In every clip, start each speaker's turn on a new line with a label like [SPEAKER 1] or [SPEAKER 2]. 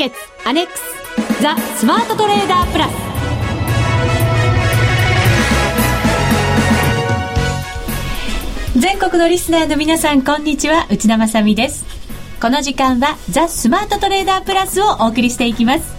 [SPEAKER 1] 決アネックスザ・スマートトレーダープラス。全国のリスナーの皆さんこんにちは。内田まさです。この時間はザ・スマートトレーダープラスをお送りしていきます。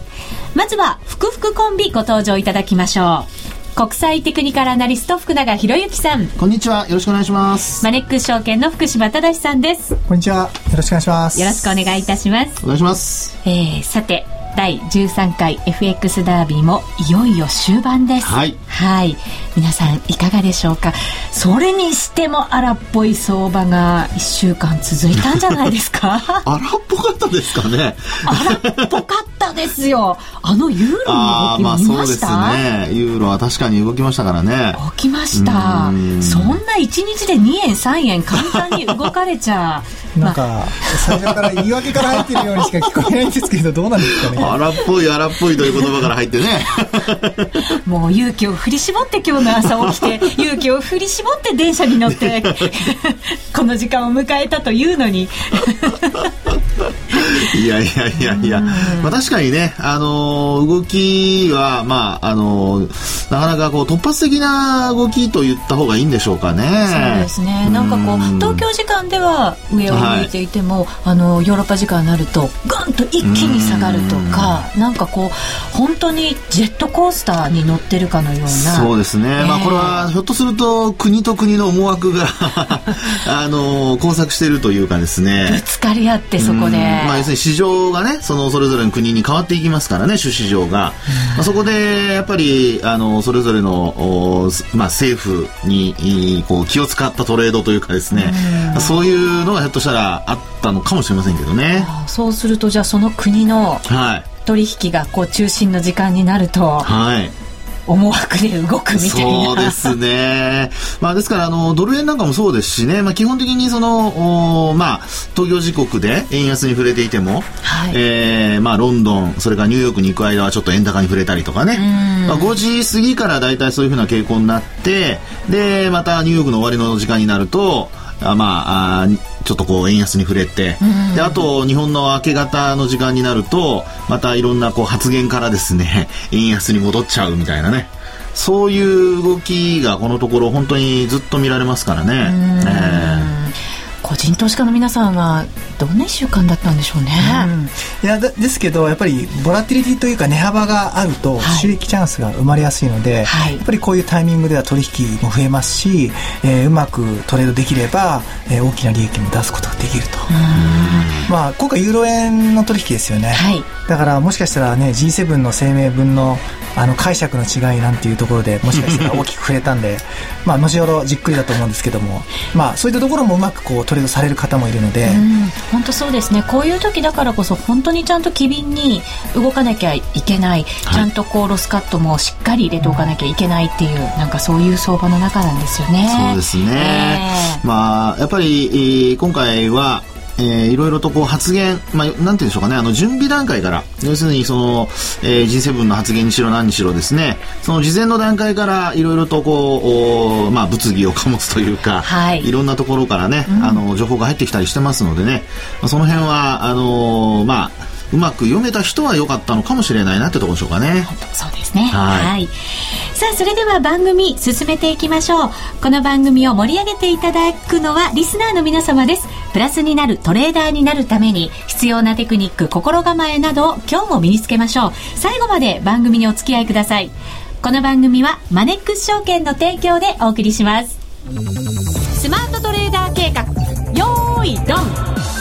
[SPEAKER 1] まずは福福コンビご登場いただきましょう。国際テクニカルアナリスト福永博之さん。
[SPEAKER 2] こんにちは。よろしくお願いします。
[SPEAKER 1] マネックス証券の福島正さんです。
[SPEAKER 3] こんにちは。よろしくお願いします。
[SPEAKER 1] よろしくお願いいたします。
[SPEAKER 2] お願いします。
[SPEAKER 1] えー、さて第13回 FX ダービーもいよいよ終盤です。
[SPEAKER 2] はい。
[SPEAKER 1] はい。皆さんいかがでしょうか？それにしても荒っぽい相場が1週間続いたんじゃないですか？
[SPEAKER 2] 荒っぽかったですかね？
[SPEAKER 1] 荒っぽかったですよ。あのユーロの動き
[SPEAKER 2] まあ
[SPEAKER 1] 見
[SPEAKER 2] そうです
[SPEAKER 1] ました、
[SPEAKER 2] ね。ユーロは確かに動きましたからね。
[SPEAKER 1] 動きました。
[SPEAKER 2] うん。
[SPEAKER 1] そんな1日で2円3円簡単に動かれちゃ
[SPEAKER 3] なんか最初から言い訳から入ってるようにしか聞こえないんですけどどうなんですかね？
[SPEAKER 2] 荒っぽい荒っぽいという言葉から入ってね。
[SPEAKER 1] もう勇気を振り絞って今日の朝起きて勇気を振り絞って電車に乗って この時間を迎えたというのに
[SPEAKER 2] いやいやいやいや、まあ、確かにね、あのー動きは、まあ、あのーなかなかこう突発的な動きと言った方がいいんでしょうかね。
[SPEAKER 1] そうですね。なんかこう
[SPEAKER 2] うん
[SPEAKER 1] 東京時間では上を向いていても、あのヨーロッパ時間になるとガンと一気に下がるとかなんかこう本当にジェットコースターに乗ってるかのような
[SPEAKER 2] そうですね、まあこれはひょっとすると国と国の思惑が あの交錯しているというかです
[SPEAKER 1] ぶ
[SPEAKER 2] ね
[SPEAKER 1] つかり合ってそこで、
[SPEAKER 2] うんまあ、要するに市場がねそのそれぞれの国に変わっていきますからね主市場が、まあ、そこでやっぱりあのそれぞれの、おまあ、政府にいこう気を使ったトレードというかですね、そういうのがひょっとしたらあったのかもしれませんけどね。
[SPEAKER 1] そうするとじゃあその国の
[SPEAKER 2] はい。
[SPEAKER 1] 取引がこう中心の時間になると。
[SPEAKER 2] はい
[SPEAKER 1] 思惑で動くみたいな。
[SPEAKER 2] そうですね。まあですから、あの、ドル円なんかもそうですしね、まあ基本的にその、おまあ、東京時刻で円安に触れていても、
[SPEAKER 1] はい。
[SPEAKER 2] えーまあロンドン、それからニューヨークに行く間はちょっと円高に触れたりとかね、まあ5時過ぎから大体そういうふうな傾向になって、で、またニューヨークの終わりの時間になると、あまあちょっとこう円安に触れて、であと日本の明け方の時間になるとまたいろんなこう発言からですね 円安に戻っちゃうみたいなね。そういう動きがこのところ本当にずっと見られますからね。え
[SPEAKER 1] 個人投資家の皆さんはどんな1週間だったんでしょうね、
[SPEAKER 3] うん。いやだですけどやっぱりボラティリティというか値幅があると
[SPEAKER 1] はい。
[SPEAKER 3] 収益チャンスが生まれやすいので、
[SPEAKER 1] はい。
[SPEAKER 3] やっぱりこういうタイミングでは取引も増えますし、えーうまくトレードできれば、えー大きな利益も出すことができると、まあ、今回ユーロ円の取引ですよね、
[SPEAKER 1] はい。
[SPEAKER 3] だからもしかしたらね G7 の声明文のあの解釈の違いなんていうところでもしかしたら大きく触れたんで まあ後ほどじっくりだと思うんですけどもまあそういったところもうまくこうトレードされる方もいるので、
[SPEAKER 1] うん。本当そうですね。こういう時だからこそ本当にちゃんと機敏に動かなきゃいけない、ちゃんとこうロスカットもしっかり入れておかなきゃいけないっていうなんかそういう相場の中なんですよね。
[SPEAKER 2] そうですね、
[SPEAKER 1] え。
[SPEAKER 2] まあやっぱり、えー今回はえーいろいろとこう発言、まあ、なんて言うんでしょうかね、あの、準備段階から、要するにその、えー G7 の発言にしろ何にしろですね、その事前の段階からいろいろとこう、おまあ、物議を醸すというか、
[SPEAKER 1] はい。
[SPEAKER 2] ろんなところからね、あの、情報が入ってきたりしてますのでね、まあ、その辺は、あのーまあ、うまく読めた人は良かったのかもしれないなってところでしょうかね。
[SPEAKER 1] そうですね。
[SPEAKER 2] はい
[SPEAKER 1] さあ、それでは番組進めていきましょう。この番組を盛り上げていただくのはリスナーの皆様です。プラスになるトレーダーになるために必要なテクニック、心構えなどを今日も身につけましょう。最後まで番組にお付き合いください。この番組はマネックス証券の提供でお送りします。スマートトレーダー計画、よーい、ドン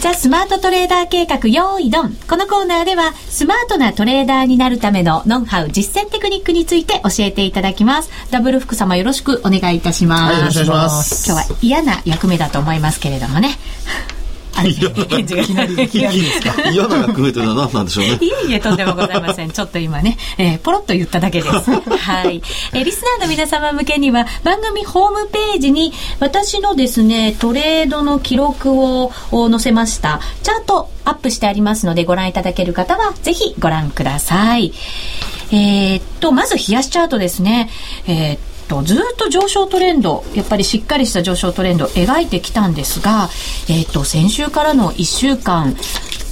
[SPEAKER 1] ザ・スマートトレーダー計画用意ドン。このコーナーでは、スマートなトレーダーになるためのノウハウ、実践テクニックについて教えていただきます。ダブル福様よろしくお願いいたします。
[SPEAKER 2] はいよろしくお願いします
[SPEAKER 1] 今日は嫌な役目だと思いますけれどもね。返事が。いきなり、
[SPEAKER 2] 嫌な役目というのは何なんでしょうね。
[SPEAKER 1] いえいえ、とんでもございません。ちょっと今ね、えーポロッと言っただけです。はい。えーリスナーの皆様向けには、番組ホームページに、私のですね、トレードの記録をお載せました。チャートアップしてありますので、ご覧いただける方は、ぜひご覧ください。えーっと、まず、冷やしチャートですね。えーと、ずっと上昇トレンド、やっぱりしっかりした上昇トレンドを描いてきたんですが、えっ、ー、と、先週からの1週間、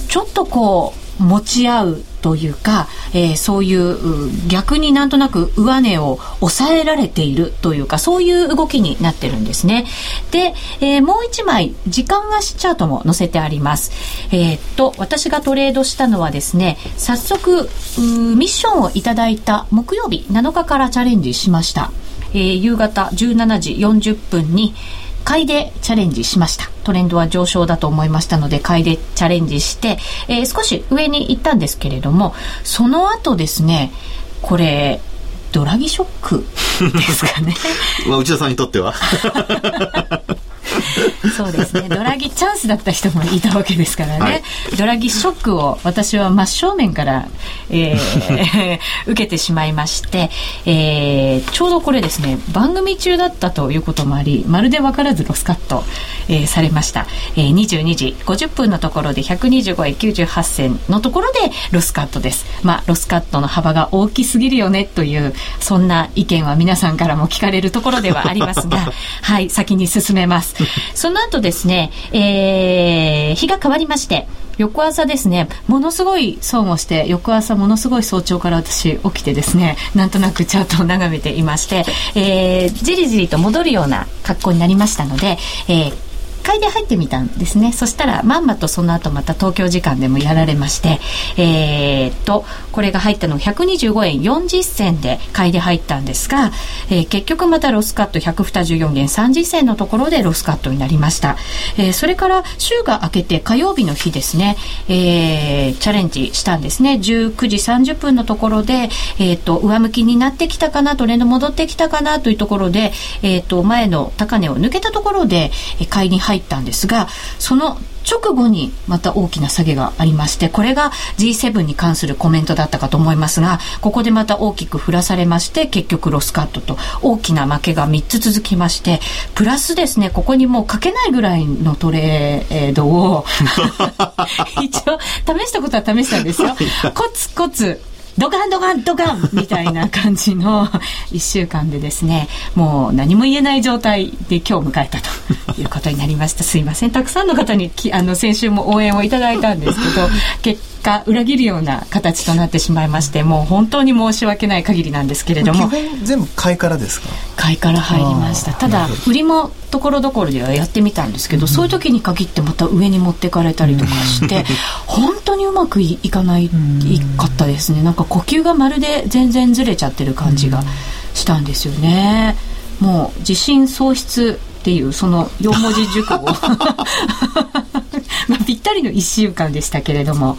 [SPEAKER 1] ちょっとこう、持ち合うというか、えー、そういう逆になんとなく上値を抑えられているというかそういう動きになってるんですね。で、えー、もう一枚時間足チャートも載せてあります。えー、っと私がトレードしたのはですね早速ミッションをいただいた木曜日7日からチャレンジしました。えー、夕方17時40分に買いでチャレンジしました。トレンドは上昇だと思いましたので、買いでチャレンジして、えー、少し上に行ったんですけれども、その後ですね、これ、ドラギショックですかね。
[SPEAKER 2] まあ、内田さんにとっては
[SPEAKER 1] そうですね。ドラギチャンスだった人もいたわけですからね。はい、ドラギショックを私は真正面から、えー、受けてしまいまして、えー、ちょうどこれですね、番組中だったということもあり、まるで分からずロスカット、えー、されました。えー、22時50分のところで125円98銭のところでロスカットです。まあ、ロスカットの幅が大きすぎるよねという、そんな意見は皆さんからも聞かれるところではありますが、はい、先に進めます。その後ですね、えー、日が変わりまして、翌朝ですね、ものすごい損をして、翌朝ものすごい早朝から私起きてですね、なんとなくチャートを眺めていまして、えー、じりじりと戻るような格好になりましたので、えー買いで入ってみたんですね。そしたらまんまとその後また東京時間でもやられましてえー、っとこれが入ったの125円40銭で買いで入ったんですが、えー、結局またロスカット124円30銭のところでロスカットになりました、えー、それから週が明けて火曜日の日ですね、えー、チャレンジしたんですね。19時30分のところで、えー、っと上向きになってきたかなトレンド戻ってきたかなというところで、えー、っと前の高値を抜けたところで買いに入ったんですがその直後にまた大きな下げがありましてこれが G7 に関するコメントだったかと思いますがここでまた大きく振らされまして結局ロスカットと大きな負けが3つ続きましてプラスですねここにもうかけないぐらいのトレードを 一応試したことは試したんですよ。コツコツドカンドカンドカンみたいな感じの 1週間でですねもう何も言えない状態で今日迎えたと いうことになりました。すいません。たくさんの方にきあの先週も応援をいただいたんですけど 結果裏切るような形となってしまいましてもう本当に申し訳ない限りなんですけれども。
[SPEAKER 3] 全部買いからですか？
[SPEAKER 1] 買いから入りました。ただ売りもところどころではやってみたんですけど、うん、そういう時に限ってまた上に持ってかれたりとかして、うん、本当にうまくいかない、かったですね。なんか呼吸がまるで全然ずれちゃってる感じがしたんですよね、もう自信喪失っていうその4文字熟語。まあ、ぴったりの1週間でしたけれども。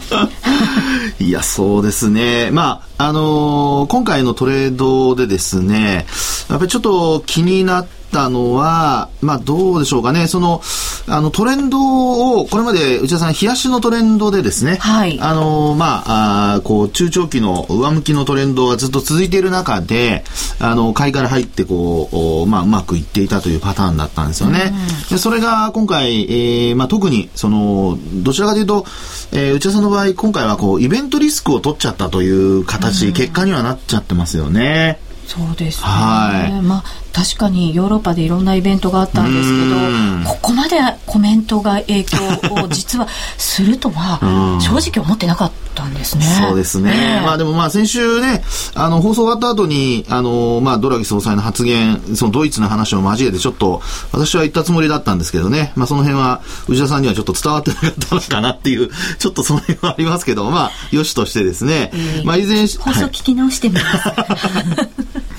[SPEAKER 2] いやそうですね。まああのー、今回のトレードでですねやっぱりちょっと気になってったのは、まあどうでしょうかね、その、あのトレンドを、これまで内田さん、冷やしのトレンドでですね、はい、あの、まあ、あこう、中長期の上向きのトレンドがずっと続いている中で、あの、買いから入ってこう、まあ、うまくいっていたというパターンだったんですよね。でそれが今回、えー、まあ特に、その、どちらかというと、えー、内田さんの場合、今回はこう、イベントリスクを取っちゃったという形、結果にはなっちゃってますよね。
[SPEAKER 1] そうですね、はい、まあ確かにヨーロッパでいろんなイベントがあったんですけどここまでコメントが影響を実はするとは正直思ってなかったんですね。
[SPEAKER 2] そうですね、えー、まあでもまあ先週ねあの放送終わった後にあのまあドラギ総裁の発言そのドイツの話を交えてちょっと私は言ったつもりだったんですけどね。まあその辺は内田さんにはちょっと伝わってなかったのかなっていう ちょっとその辺はありますけどまあよしとしてですね、えー、まあ以前
[SPEAKER 1] 放送聞き直してみます。はい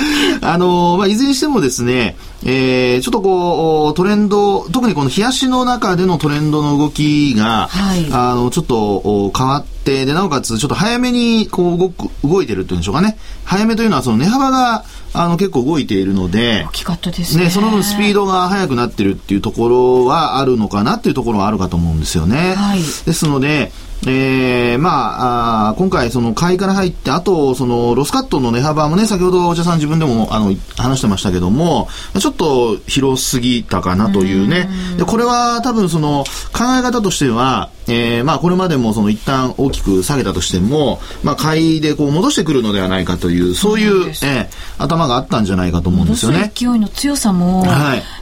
[SPEAKER 2] あのまあ、いずれにしてもですね、えー、ちょっとこう、トレンド、特にこの冷やしの中でのトレンドの動きが、はい、あの、ちょっと変わって、で、なおかつ、ちょっと早めにこう動く、動いてるっていうんでしょうかね。早めというのは、その値幅が、あの、結構動いているので、
[SPEAKER 1] 大きかったですね。ね、
[SPEAKER 2] その分スピードが速くなってるっていうところはあるのかなっていうところはあるかと思うんですよね。はい、ですので、えー、まあ、あ今回、その買いから入って、あと、そのロスカットの値幅もね、先ほどお茶さん自分でもあの話してましたけども、ちょっと広すぎたかなというね。でこれは多分その考え方としては、えー、まあ、これまでもその一旦大きく下げたとしても、まあ、買いでこう戻してくるのではないかという、そういう、えー、頭があったんじゃないかと思うんですよね。
[SPEAKER 1] 勢いの強さも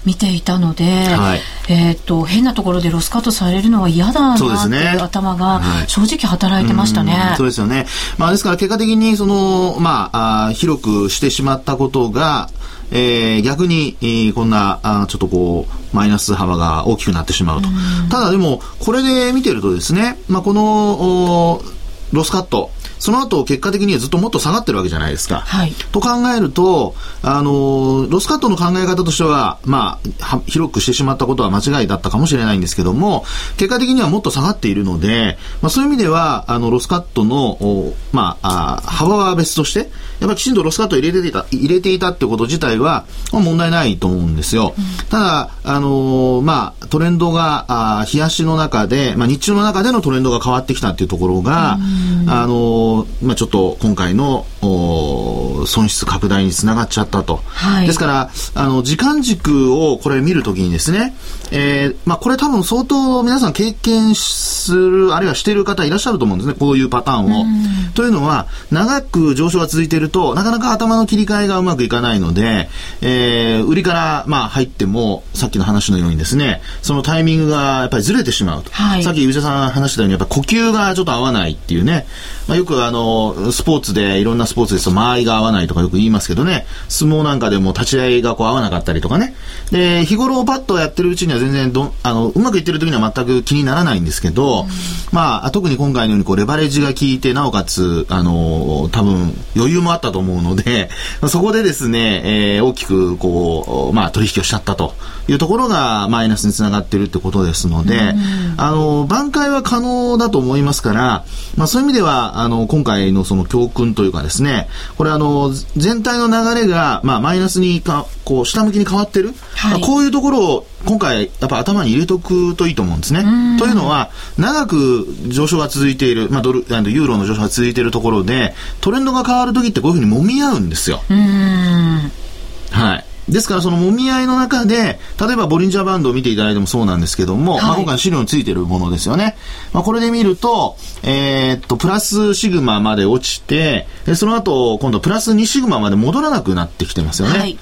[SPEAKER 1] 見ていたので、はい、えっ、と、変なところでロスカットされるのは嫌だなっていう頭が正直働いてましたね。
[SPEAKER 2] はい、そうですよね。まあ、ですから結果的に、その、まあ、あ広くしてしまったことが、えー、逆に、えー、こんなあちょっとこうマイナス幅が大きくなってしまうと。ただでもこれで見てるとですね、まあ、このロスカットその後、結果的にはずっともっと下がってるわけじゃないですか。はい、と考えると、あの、ロスカットの考え方としては、まあ、広くしてしまったことは間違いだったかもしれないんですけども、結果的にはもっと下がっているので、まあ、そういう意味では、あの、ロスカットの、まあ、あ幅は別として、やっぱりきちんとロスカットを入れていた、入れていたってこと自体は、まあ、問題ないと思うんですよ。うん、ただ、あのまあ、トレンドが、あ日足の中で、まあ、日中の中でのトレンドが変わってきたっていうところが、あのまあ、ちょっと今回の損失拡大につながっちゃったと。はい、ですから、あの、時間軸をこれ見るときにですね、えー、まあ、これ多分相当皆さん経験する、あるいはしている方いらっしゃると思うんですね、こういうパターンを。というのは、長く上昇が続いていると、なかなか頭の切り替えがうまくいかないので、えー、売りから、まあ、入っても、さっきの話のようにですね、そのタイミングがやっぱりずれてしまうと。はい、さっき内田さん話したように、やっぱ呼吸がちょっと合わないっていうね、まあ、よくあの、スポーツで、いろんなスポーツですと間合いが合わないとかよく言いますけどね、相撲なんかでも立ち合いがこう合わなかったりとかね。で、日頃パッとやってるうちには全然ど、あの、うまくいってる時には全く気にならないんですけど、うん、まあ、特に今回のようにこう、レバレッジが効いて、なおかつ、あの、多分、余裕もあったと思うので、そこでですね、えー、大きくこう、まあ、取引をしちゃったというところが、マイナスにつながってるってことですので、うん、あの、挽回は可能だと思いますから、まあ、そういう意味では、あの、今回のその教訓というかですね、これあの、全体の流れが、まあ、マイナスにか、こう、下向きに変わってる。はい、こういうところを、今回、やっぱ頭に入れとくといいと思うんですね。というのは、長く上昇が続いている、まあ、ドル、ユーロの上昇が続いているところで、トレンドが変わるときってこういうふうに揉み合うんですよ。はい。ですからその揉み合いの中で、例えばボリンジャーバンドを見ていただいてもそうなんですけども、はい、まあ今回資料についてるものですよね。まあこれで見ると、えー、っと、プラスシグマまで落ちて、その後、今度プラス2シグマまで戻らなくなってきてますよね。はい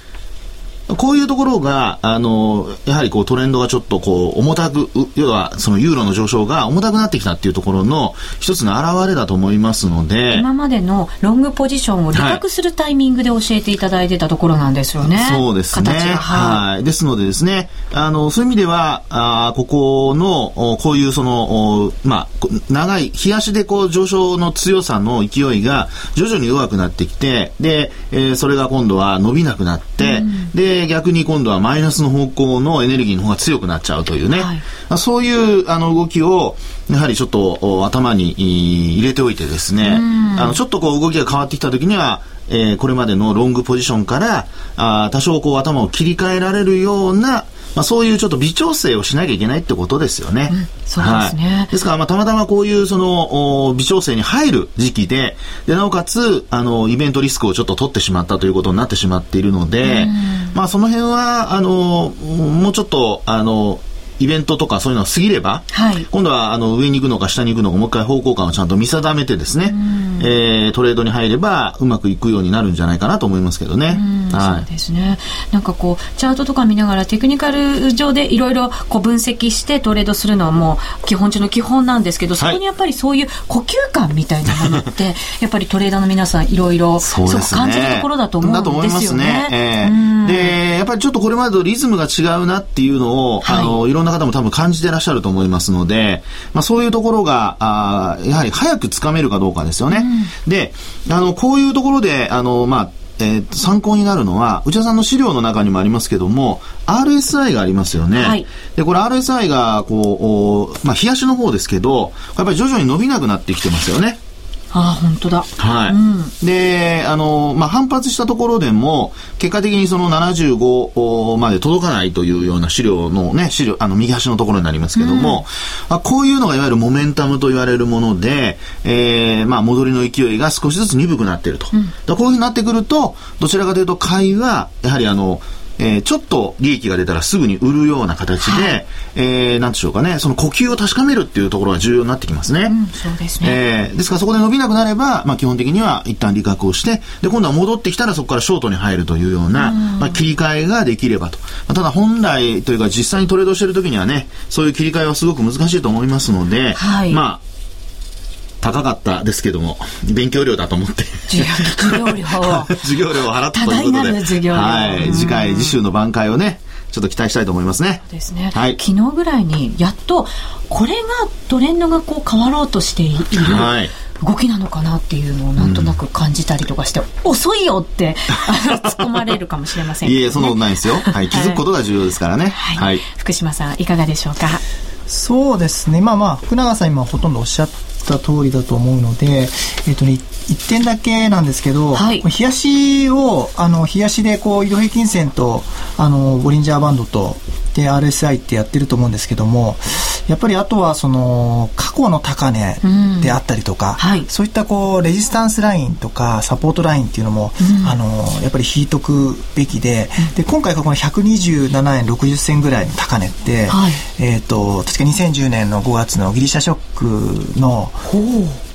[SPEAKER 2] こういうところが、あの、やはりこうトレンドがちょっとこう重たく、要はそのユーロの上昇が重たくなってきたっていうところの一つの表れだと思いますので。
[SPEAKER 1] 今までのロングポジションを利確するタイミングで教えていただいてたところなんですよね。
[SPEAKER 2] はい、そうですね。はい、はい。ですのでですね、あの、そういう意味では、あここの、こういうその、まあ、長い、日足でこう上昇の強さの勢いが徐々に弱くなってきて、で、えー、それが今度は伸びなくなって、うん、で、逆に今度はマイナスの方向のエネルギーの方が強くなっちゃうというね、はい、そういうあの動きをやはりちょっと頭に入れておいてですね、あのちょっとこう動きが変わってきた時にはえー、これまでのロングポジションからあ多少こう頭を切り替えられるようなまあ、そういうちょっと微調整をしなきゃいけないってことですよね。うん、
[SPEAKER 1] そうですね。
[SPEAKER 2] はい、ですから、まあ、たまたまこういうその微調整に入る時期で、で、なおかつ、あの、イベントリスクをちょっと取ってしまったということになってしまっているので、まあ、その辺は、あの、もうちょっと、あの、イベントとかそういうのが過ぎれば、はい、今度はあの上に行くのか下に行くのかもう一回方向感をちゃんと見定めてですね、えー、トレードに入ればうまくいくようになるんじゃないかなと思いますけどね。
[SPEAKER 1] はい、そうですね。なんかこうチャートとか見ながらテクニカル上でいろいろ分析してトレードするのはもう基本中の基本なんですけど、そこにやっぱりそういう呼吸感みたいなものって、やっぱりトレーダーの皆さんいろいろそう感じるところだと思うんですよね。ね。え
[SPEAKER 2] ー、でやっぱりちょっとこれまでとリズムが違うなっていうのを、はい、あのいろんな方も多分感じてらっしゃると思いますので、まあ、そういうところがあやはり早くつかめるかどうかですよね。うん、であのこういうところであの、まあえー、参考になるのは内田さんの資料の中にもありますけども RSI がありますよね。はい、でこれ RSI がこう、まあ、冷やしの方ですけどやっぱり徐々に伸びなくなってきてますよね。
[SPEAKER 1] ああ、本当だ。
[SPEAKER 2] はい。うん、で、あの、まあ、反発したところでも、結果的にその75まで届かないというような資料のね、資料、あの、右端のところになりますけども、うん、こういうのがいわゆるモメンタムと言われるもので、えー、まあ、戻りの勢いが少しずつ鈍くなっていると。うん、こういうふうになってくると、どちらかというと、買いは、やはりあの、えー、ちょっと利益が出たらすぐに売るような形で、はい、えー、なんでしょうかね、その呼吸を確かめるっていうところが重要になってきますね。うん、
[SPEAKER 1] そうですね。
[SPEAKER 2] えー、ですからそこで伸びなくなれば、まあ基本的には一旦利確をして、で、今度は戻ってきたらそこからショートに入るというような、うまあ切り替えができればと。まあ、ただ本来というか実際にトレードしてる時にはね、そういう切り替えはすごく難しいと思いますので、はい、まあ、高かったですけども、勉強料だと思って。
[SPEAKER 1] 授業料
[SPEAKER 2] 授業料を払ったということで。はい。次回、次週の挽回をね、ちょっと期待したいと思いますね。
[SPEAKER 1] そうですね。はい。昨日ぐらいに、やっと、これがトレンドがこう変わろうとしている。はい。動きなのかなっていうのをなんとなく感じたりとかして、うん、遅いよって突っ込まれるかもしれません、ね、
[SPEAKER 2] いえそんなことないですよ、はい、気づくことが重要ですからね、はい、はい、
[SPEAKER 1] 福島さんいかがでしょうか？
[SPEAKER 3] そうですねまあまあ福永さん今ほとんどおっしゃった通りだと思うので、えっ、とね、一点だけなんですけど、はい、冷やしを、あの、冷やしで、こう、移動平均線と、あの、ボリンジャーバンドと、で、RSI ってやってると思うんですけども、やっぱりあとは、その、過去の高値であったりとか、うんはい、そういったこう、レジスタンスラインとか、サポートラインっていうのも、うん、あの、やっぱり引いとくべきで、で、今回この127円60銭ぐらいの高値って、はい、えっ、と、確か2010年の5月のギリシャショックの、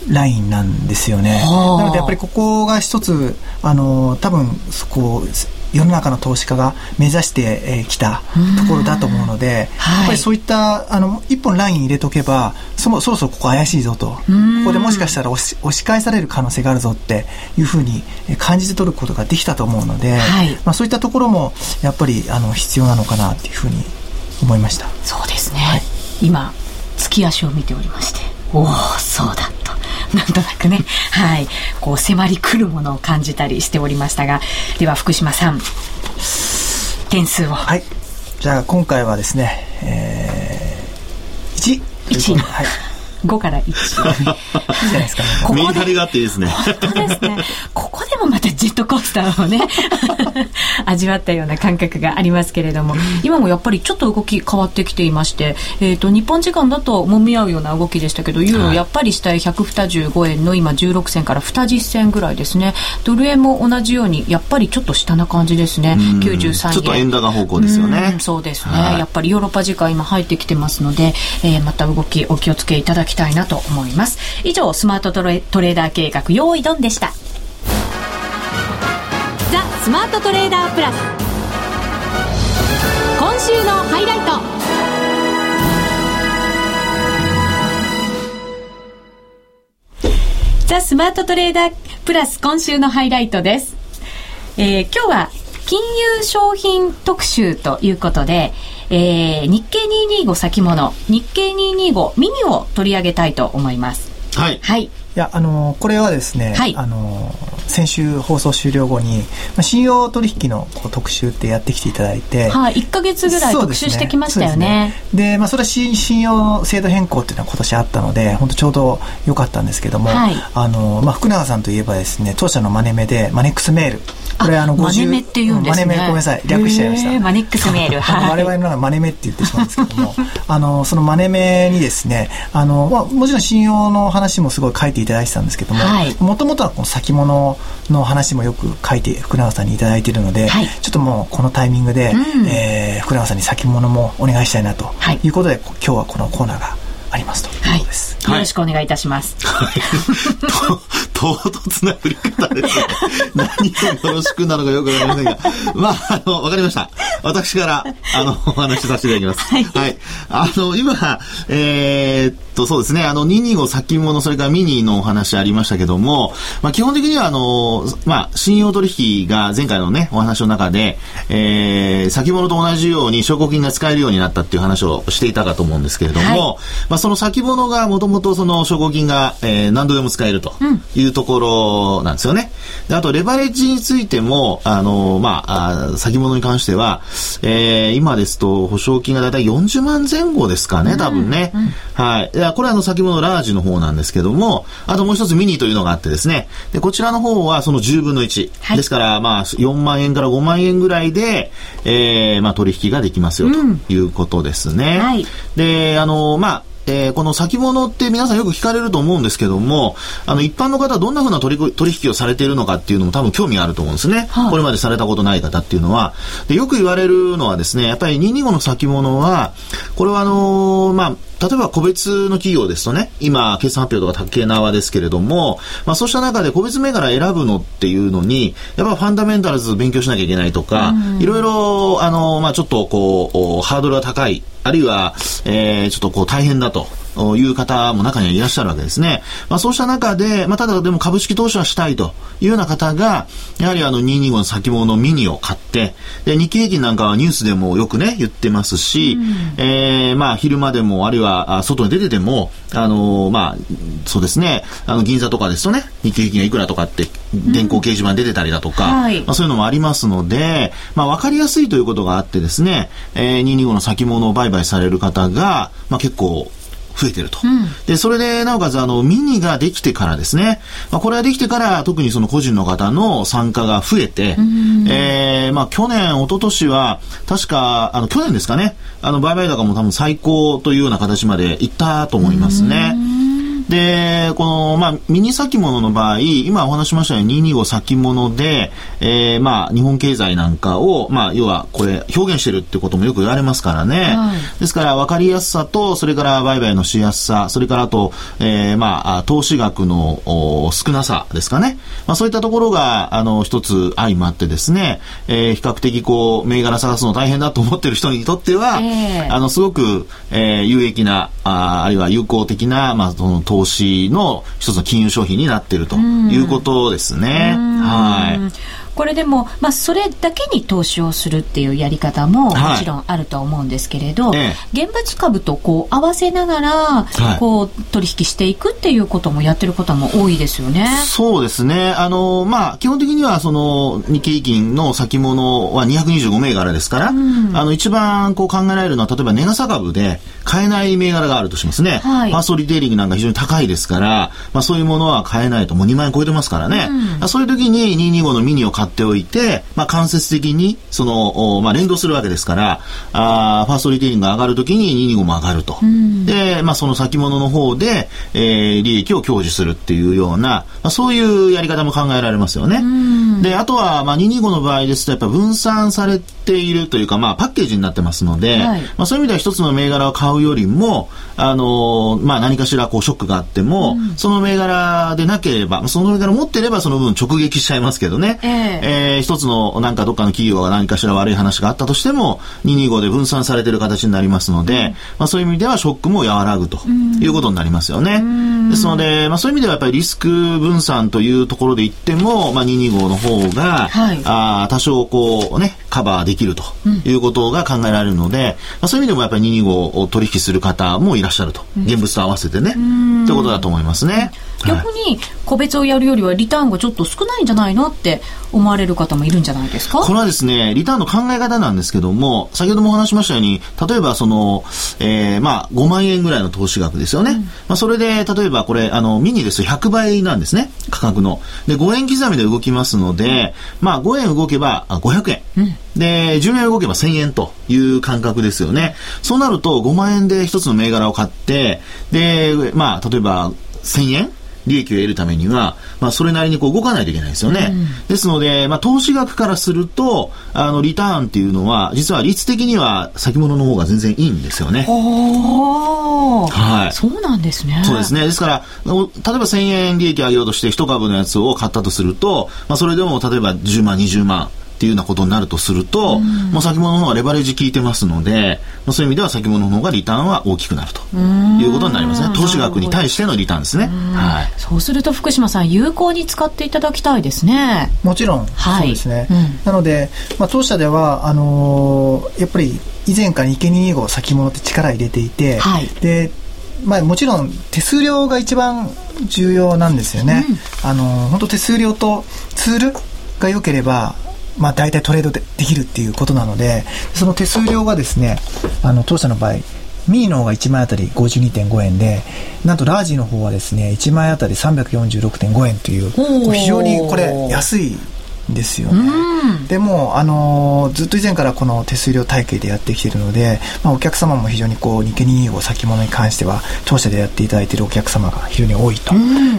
[SPEAKER 3] ラインなんですよね。なのでやっぱりここが一つ、あの、多分、こう、世の中の投資家が目指してきたところだと思うので、はい、やっぱりそういったあの一本ライン入れとけばそもそろそろここ怪しいぞと。ここでもしかしたら押し押し返される可能性があるぞっていうふうに感じて取ることができたと思うので、はい、まあ、そういったところもやっぱりあの必要なのかなというふうに思いました。
[SPEAKER 1] そうですね、はい、今月足を見ておりまして。おおそうだ なんとなくね、はい、こう迫り来るものを感じたりしておりましたが、では福島さん、点数を。
[SPEAKER 3] はい。じゃあ今回はですね、えー、1。1。はい。
[SPEAKER 1] 5から1。いいじゃないですかね。
[SPEAKER 2] ここでがあっていいですね。
[SPEAKER 1] 本当ですね。ここでもまたジェットコースターをね、味わったような感覚がありますけれども、今もやっぱりちょっと動き変わってきていまして、えっ、ー、と、日本時間だと揉み合うような動きでしたけど、ユーロやっぱり下へ125円の今16銭から20銭ぐらいですね。ドル円も同じように、やっぱりちょっと下な感じですね。93円。
[SPEAKER 2] ちょっと円高方向ですよね。
[SPEAKER 1] うそうですね、はい、やっぱりヨーロッパ時間今入ってきてますので、えー、また動きお気をつけいただききたいなと思います。以上、スマートトレトレーダー計画、用意ドンでした。ザ・スマートトレーダープラス。今週のハイライト。ザ・スマートトレーダープラス今週のハイライトです。えー、今日は金融商品特集ということで、えー、日経225先物、日経225ミニを取り上げたいと思います。
[SPEAKER 2] はい。
[SPEAKER 1] はい。い
[SPEAKER 3] や、あのこれはですね、はい、あの先週放送終了後に、まあ、信用取引のこう特集ってやってきていただいて、
[SPEAKER 1] はい、1か月ぐらい特集してきましたよね。
[SPEAKER 3] で、ね、まあ、それは信用制度変更っていうのは今年あったので、本当ちょうど良かったんですけども、はい、あの、まあ、福永さんといえばですね、当社のマネ目で、マネックスメール、
[SPEAKER 1] これあのマネメって言うんですね。マネ
[SPEAKER 3] メごめんなさい。略しちゃいました。
[SPEAKER 1] マネックスメール。
[SPEAKER 3] はい、我々のマネメって言ってしまうんですけども、あのそのマネメにですね、あのまあもちろん信用の話もすごい書いていただいてたんですけども、もともとはこの先物の話もよく書いて福永さんにいただいているので、はい、ちょっともうこのタイミングで、うん、えー、福永さんに先物もお願いしたいなということで、今日はこのコーナーがありますということです。
[SPEAKER 1] はい、よろしくお願いいたします。はい、
[SPEAKER 2] 唐突な振り方ですね。何をよろしくなのかよくわかりませんが。まあ、あの、わかりました。私から、あの、お話しさせていただきます。はい。はい、あの、今、えー、っと、そうですね、あの、225先物、それからミニのお話ありましたけども、まあ、基本的には、あの、まあ、信用取引が前回のね、お話の中で、えー、先物と同じように証拠金が使えるようになったっていう話をしていたかと思うんですけれども、はい、まあ、その先物がもともとその証拠金が、えー、何度でも使えるというところなんですよね。であと、レバレッジについても、あの、まあ、あ先物に関しては、えー、今ですと保証金がだいたい40万前後ですかね、多分ね。うんうん、はい。これはあの先物ラージの方なんですけども、あともう一つミニというのがあってですね、で、こちらの方はその10分の1。はい、ですから、まあ、4万円から5万円ぐらいで、えー、まあ、取引ができますよということですね。うん、はい。で、あの、まあ、えー、この先物って皆さんよく聞かれると思うんですけども、あの、一般の方はどんなふうな取り取引をされているのかっていうのも多分興味があると思うんですね。はい、これまでされたことない方っていうのは。で、よく言われるのはですね、やっぱり225の先物は、これはあのー、まあ、例えば個別の企業ですとね、今、決算発表とか竹縄ですけれども、まあそうした中で個別銘柄選ぶのっていうのに、やっぱファンダメンタルズ勉強しなきゃいけないとか、いろいろ、あの、まあちょっとこう、ハードルが高い、あるいは、えー、ちょっとこう大変だと。いう方も中にはいらっしゃるわけですね。まあそうした中で、まあただでも株式投資はしたいというような方が、やはりあの225の先物ミニを買って、で日経平均なんかはニュースでもよくね、言ってますし、うん、えー、まあ昼間でも、あるいは外に出てても、あのー、まあ、そうですね、あの銀座とかですとね、日経平均がいくらとかって電光掲示板出てたりだとか、うん。はい、まあそういうのもありますので、まあわかりやすいということがあってですね、えー、225の先物を売買される方が、まあ結構増えてると。うん、で、それで、なおかつ、あの、ミニができてからですね、まあ、これができてから、特にその個人の方の参加が増えて、えー、まあ、去年、一昨年は、確か、あの、去年ですかね、あの、売買高も多分最高というような形までいったと思いますね。で、この、まあ、ミニ先物の場合、今お話しましたように225先物で、えー、まあ、日本経済なんかを、まあ、要は、これ、表現してるってこともよく言われますからね。はい、ですから、分かりやすさと、それから売買のしやすさ、それからあと、えー、まあ、投資額の少なさですかね。まあ、そういったところが、あの、一つ相まってですね、えー、比較的こう、銘柄探すの大変だと思ってる人にとっては、えー、あの、すごく、えー、有益な、ああるいは有効的な、まあ、その投投資の一つの金融商品になっているということですね。はい。
[SPEAKER 1] これでも、まあ、それだけに投資をするっていうやり方ももちろんあると思うんですけれど、はい、現物株とこう合わせながら、こう取引していくっていうこともやってる方も多いですよね。
[SPEAKER 2] そうですね。あの、まあ、基本的にはその日経平均の先物は225銘柄ですから、うん、あの、一番こう考えられるのは、例えば値傘株で買えない銘柄があるとしますね。はい、ファーストリテイリングなんか非常に高いですから、まあ、そういうものは買えないと、もう2万円超えてますからね。うん、そういう時に225のミニを買っておいて、まあ、間接的に、その、まあ、連動するわけですから、あファーストリテイリングが上がるときに225も上がると。うん、で、まあ、その先物の方で、えー、利益を享受するっていうような、まあ、そういうやり方も考えられますよね。うん、で、あとは、まあ、225の場合ですと、やっぱ分散されているというか、まあ、パッケージになってますので、はい、まあ、そういう意味では一つの銘柄を買うよりも、あのー、まあ、何かしらこうショックがあっても、うん、その銘柄でなければ、その銘柄を持っていればその分直撃しちゃいますけどね。えー、えー、一つのなんかどっかの企業が何かしら悪い話があったとしても、225で分散されている形になりますので、うん、まあ、そういう意味ではショックも和らぐということになりますよね。ですので、まあ、そういう意味ではやっぱりリスク分散というところで言っても、まあ、225の方が、はい、あ多少こうね、カバーできるということが考えられるので、まあ、そういう意味でもやっぱり225を取引する方もいらっしゃると。現物と合わせてね。ということだと思いますね。
[SPEAKER 1] 逆に、個別をやるよりはリターンがちょっと少ないんじゃないのって思われる方もいるんじゃないですか？
[SPEAKER 2] これはですね、リターンの考え方なんですけども、先ほどもお話しましたように、例えばその、えー、まあ、5万円ぐらいの投資額ですよね。うん、まあ、それで、例えばこれ、あの、ミニですと100倍なんですね、価格の。で、5円刻みで動きますので、まあ、5円動けば500円。うんで、10円動けば1000円という感覚ですよね。そうなると5万円で一つの銘柄を買って、で、まあ、例えば1000円利益を得るためには、まあ、それなりにこう動かないといけないですよね。うん、ですので、まあ、投資額からすると、あの、リターンっていうのは、実は率的には先物の方が全然いいんですよね。
[SPEAKER 1] はい。そうなんですね。
[SPEAKER 2] そうですね。ですから、例えば1000円利益上げようとして1株のやつを買ったとすると、まあ、それでも例えば10万、20万、っていうようなことになるとすると、うん、もう先物の方がレバレッジ効いてますので、まあ、そういう意味では先物の方がリターンは大きくなるということになりますね。投資額に対してのリターンですね。はい。
[SPEAKER 1] そうすると福島さん、有効に使っていただきたいですね。
[SPEAKER 3] もちろん、はい、そうですね。うん、なので、まあ、当社では、あのー、やっぱり以前から池2号先物って力入れていて、はい、で、まあ、もちろん手数料が一番重要なんですよね。うん、あの本当手数料とツールが良ければまあ、大体トレードでできるっていうことなのでその手数料がですねあの当社の場合ミーの方が1枚あたり52.5円でなんとラージの方はですね1枚あたり346.5円という非常にこれ安いですよね。でも、あのーずっと以前からこの手数料体系でやってきているので、まあ、お客様も非常にこう日経225先物に関しては当社でやっていただいているお客様が非常に多いと。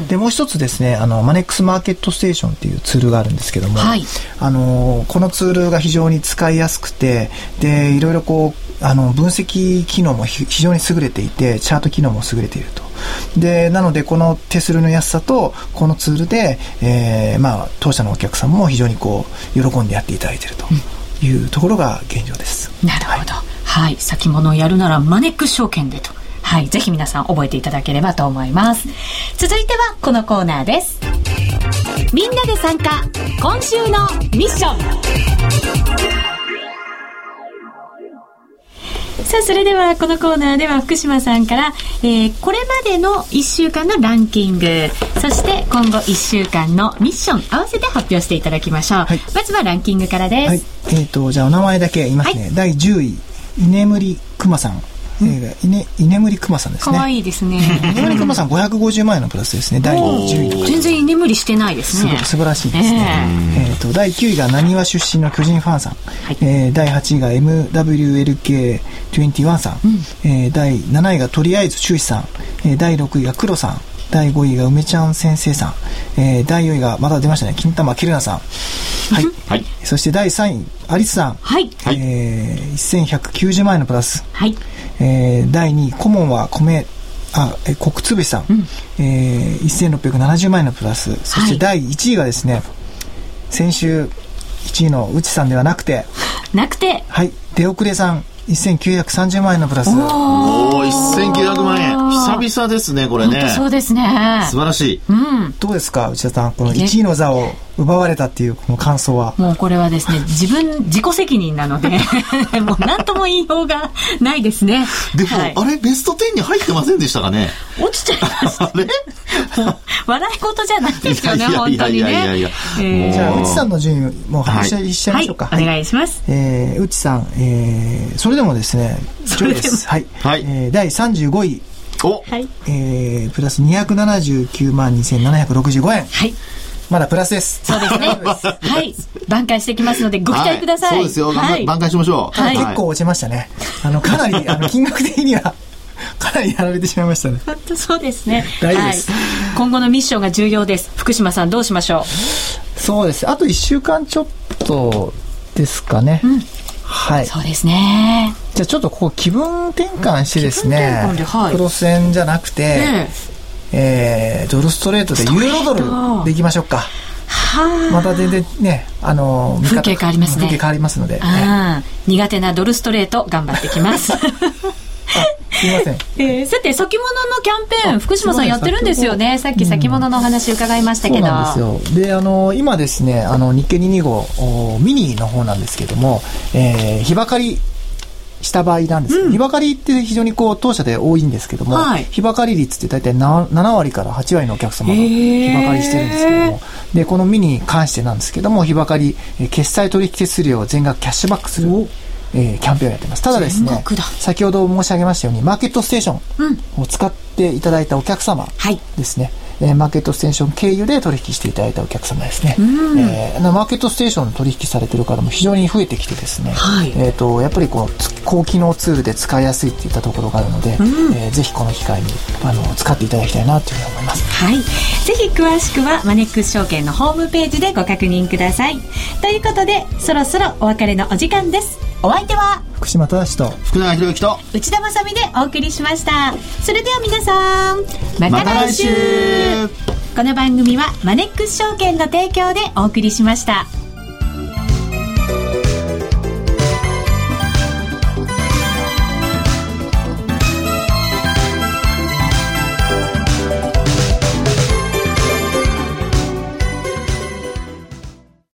[SPEAKER 3] でもう一つですねあのマネックスマーケットステーションっていうツールがあるんですけども、
[SPEAKER 1] はい
[SPEAKER 3] あのーこのツールが非常に使いやすくてでいろいろこうあの分析機能もひ非常に優れていてチャート機能も優れていると。でなのでこの手数料の安さとこのツールで、えーまあ、当社のお客さんも非常にこう喜んでやっていただいているというところが現状です。
[SPEAKER 1] なるほど。はい。先物をやるならマネックス証券でと。はい。ぜひ皆さん覚えていただければと思います。続いてはこのコーナーです。みんなで参加。今週のミッション。さあ、それではこのコーナーでは福島さんから、えーこれまでの1週間のランキング、そして今後1週間のミッション合わせて発表していただきましょう。
[SPEAKER 3] はい
[SPEAKER 1] まずはランキングからです。
[SPEAKER 3] はい。えっ、と、じゃあお名前だけ言いますね。
[SPEAKER 1] は
[SPEAKER 3] 第10位、居眠りくまさん。えー、居ね居眠りくまさんですね。
[SPEAKER 1] かわいいですね。
[SPEAKER 3] 居眠りくまさん550万円のプラスですね。第10位
[SPEAKER 1] 全然居眠りしてないですね
[SPEAKER 3] すごい。素晴らしいですね。えっ、と、第9位がなにわ出身の巨人ファンさん。
[SPEAKER 1] い
[SPEAKER 3] えー第8位が MWLK21 さん。えー第7位がとりあえず中志さん。えー第6位が黒さん。第5位が梅ちゃん先生さん。えー第4位が、また出ましたね、金玉きるなさん。はい。
[SPEAKER 2] はい。
[SPEAKER 3] そして第3位、アリスさん。
[SPEAKER 1] はい。
[SPEAKER 2] はい
[SPEAKER 3] えー1190万円のプラス。
[SPEAKER 1] はい。
[SPEAKER 3] えー第2位、顧問は米、あ、えー、国つぶしさん。えー1670万円のプラス。そして第1位がですね、先週1位の内さんではなくて、
[SPEAKER 1] なくて、
[SPEAKER 3] はい、出遅れさん、1930万円のプラス。
[SPEAKER 2] おお1900万円。久々ですね、これね。
[SPEAKER 1] そうですね。
[SPEAKER 2] 素晴らしい。
[SPEAKER 1] うん。
[SPEAKER 3] どうですか、内田さん。この1位の座を奪われたっていうこの感想は。
[SPEAKER 1] もうこれはですね、自分、自己責任なので、もう何とも言いようがないですね。
[SPEAKER 2] でも、
[SPEAKER 1] はい
[SPEAKER 2] あれ、ベスト10に入ってませんでしたかね？
[SPEAKER 1] 落ちちゃいました。笑い事じゃないですよね、
[SPEAKER 2] いやいや
[SPEAKER 1] 本当に
[SPEAKER 2] いやいやいや
[SPEAKER 1] ね
[SPEAKER 2] いや。
[SPEAKER 1] えー
[SPEAKER 3] じゃあ、内さんの順位もう発表しちゃいましょうか。
[SPEAKER 1] はい、お願いします。
[SPEAKER 3] えー、内さん、えー、それでもですね、
[SPEAKER 1] それでも
[SPEAKER 3] 上位です。はい。
[SPEAKER 2] はい
[SPEAKER 3] えー第35位、
[SPEAKER 2] お
[SPEAKER 1] はい。
[SPEAKER 3] えー、プラス279万2765円。
[SPEAKER 1] はい。
[SPEAKER 3] まだプラスです。
[SPEAKER 1] そうですね。はい。挽回してきますので、ご期待ください。
[SPEAKER 2] はいそうですよ。
[SPEAKER 1] はい。
[SPEAKER 2] 挽回しましょう。
[SPEAKER 1] はい
[SPEAKER 3] 結構落ちましたね。あの、かなり、あの、金額的には、かなりやられてしまいましたね。
[SPEAKER 1] 本当そうですね。
[SPEAKER 3] 大丈夫です
[SPEAKER 1] はい。今後のミッションが重要です。福島さんどうしましょ
[SPEAKER 3] そうです。あと1週間ちょっとですかね。はい。
[SPEAKER 1] うそうですね。
[SPEAKER 3] じゃあちょっとここ気分転換してです
[SPEAKER 1] 気分
[SPEAKER 3] ね
[SPEAKER 1] 転換ではい、
[SPEAKER 3] クロス円じゃなくて、
[SPEAKER 1] ええ。
[SPEAKER 3] えー、ドルストレートでユーロドルでいきましょうか。
[SPEAKER 1] は
[SPEAKER 3] また全然ね、あの、
[SPEAKER 1] 風景変わりますね
[SPEAKER 3] 風景変わりますので、ね
[SPEAKER 1] 苦手なドルストレート頑張ってきます。
[SPEAKER 3] すいません。
[SPEAKER 1] えーさて、先物のキャンペーン、
[SPEAKER 3] あ
[SPEAKER 1] 福島さんやってるんですよね。さっき先物のお話伺いましたけど。
[SPEAKER 3] そうなんですよ。で、あの、今ですね、あの、日経225おミニの方なんですけども、えー、日ばかりした場合なんです。けど、日ばかりって非常にこう、当社で多いんですけども、
[SPEAKER 1] はい。
[SPEAKER 3] 日ばかり率って大体な7割から8割のお客様が日ばかりしてるんですけども、で、このミニに関してなんですけども、日ばかり、えー決済取引手数料を全額キャッシュバックする。えーキャンペーンをやってます。ただですね先ほど申し上げましたように、マーケットステーションを使っていただいたお客様
[SPEAKER 1] はい。
[SPEAKER 3] ですね、えーマーケットステーション経由で取引していただいたお客様ですね、えーマーケットステーション取引されてる方も非常に増えてきてですね、
[SPEAKER 1] はい
[SPEAKER 3] えー、とやっぱりこうつ高機能ツールで使いやすいっていったところがあるので、えーぜひこの機会にあの使っていただきたいなというふうに思います。
[SPEAKER 1] はい。ぜひ詳しくはマネックス証券のホームページでご確認ください。ということで、そろそろお別れのお時間です。お相手は
[SPEAKER 3] 福島正と
[SPEAKER 2] 福永博之と、
[SPEAKER 1] 内田まさみでお送りしました。それでは皆さん、また
[SPEAKER 2] また来週
[SPEAKER 1] この番組はマネックス証券の提供でお送りしました。